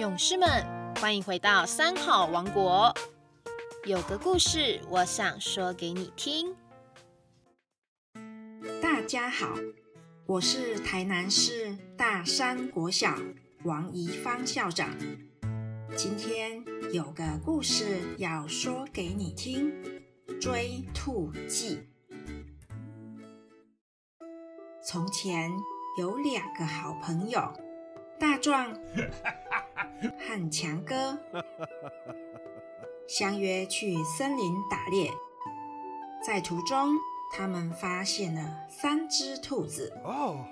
勇士们，欢迎回到三好王国。有个故事，我想说给你听。大家好，我是台南市大山国小王怡芳校长。今天有个故事要说给你听，《追兔记》。从前有两个好朋友，大壮和强哥，相约去森林打猎。在途中，他们发现了三只兔子。哦，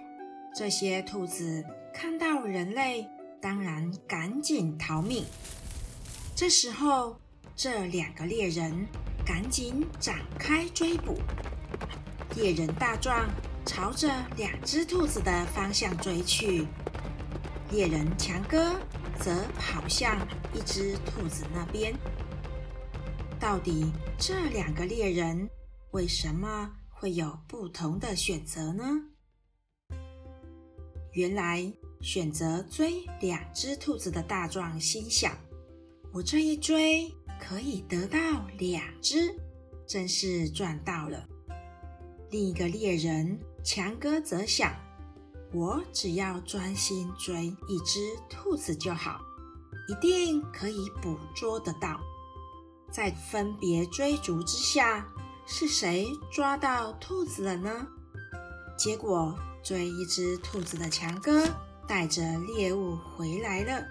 这些兔子看到人类，当然赶紧逃命。这时候，这两个猎人赶紧展开追捕。猎人大壮朝着两只兔子的方向追去，猎人强哥则跑向一只兔子那边。到底这两个猎人为什么会有不同的选择呢？原来，选择追两只兔子的大壮心想。我这一追可以得到两只，真是赚到了。另一个猎人强哥则想，我只要专心追一只兔子就好，一定可以捕捉得到。在分别追逐之下，是谁抓到兔子了呢？结果追一只兔子的强哥带着猎物回来了。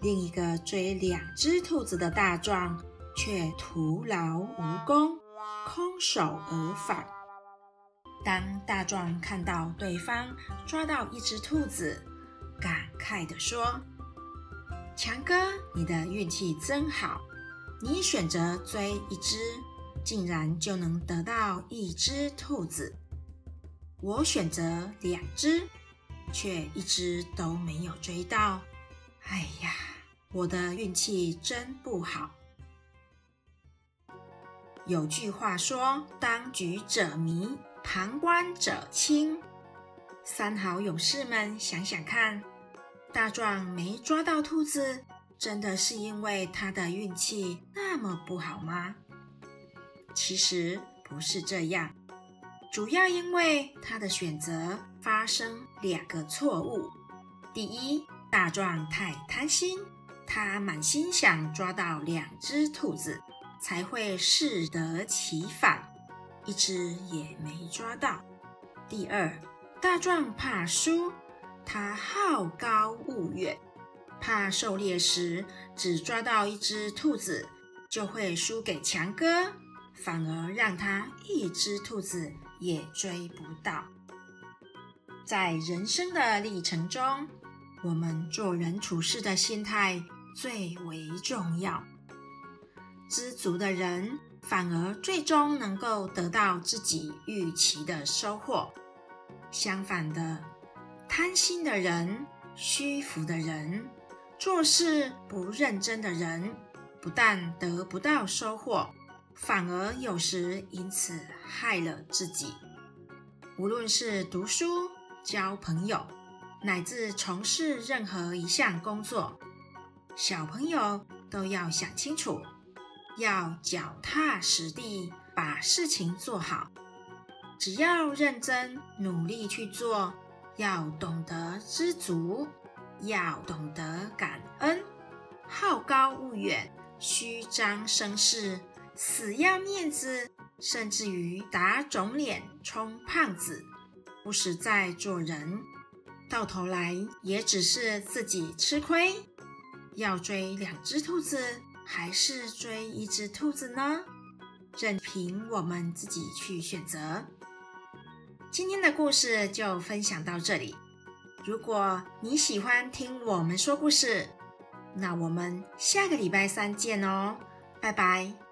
另一个追两只兔子的大壮却徒劳无功，空手而返。当大壮看到对方抓到一只兔子，感慨地说：“强哥，你的运气真好，你选择追一只，竟然就能得到一只兔子；我选择两只，却一只都没有追到。”哎呀，我的运气真不好。有句话说：“当局者迷，旁观者清。”三好勇士们，想想看，大壮没抓到兔子，真的是因为他的运气那么不好吗？其实不是这样，主要因为他的选择发生两个错误。第一，大壮太贪心，他满心想抓到两只兔子，才会适得其反，一只也没抓到。第二，大壮怕输，他好高骛远，怕狩猎时只抓到一只兔子，就会输给强哥，反而让他一只兔子也追不到。在人生的历程中，我们做人处事的心态最为重要。知足的人，反而最终能够得到自己预期的收获。相反的，贪心的人、虚浮的人、做事不认真的人，不但得不到收获，反而有时因此害了自己。无论是读书、交朋友。乃至从事任何一项工作，小朋友都要想清楚，要脚踏实地把事情做好。只要认真努力去做，要懂得知足，要懂得感恩。好高骛远、虚张声势、死要面子，甚至于打肿脸充胖子，不实在做人。到头来也只是自己吃亏。要追两只兔子，还是追一只兔子呢？任凭我们自己去选择。今天的故事就分享到这里。如果你喜欢听我们说故事，那我们下个礼拜三见哦，拜拜。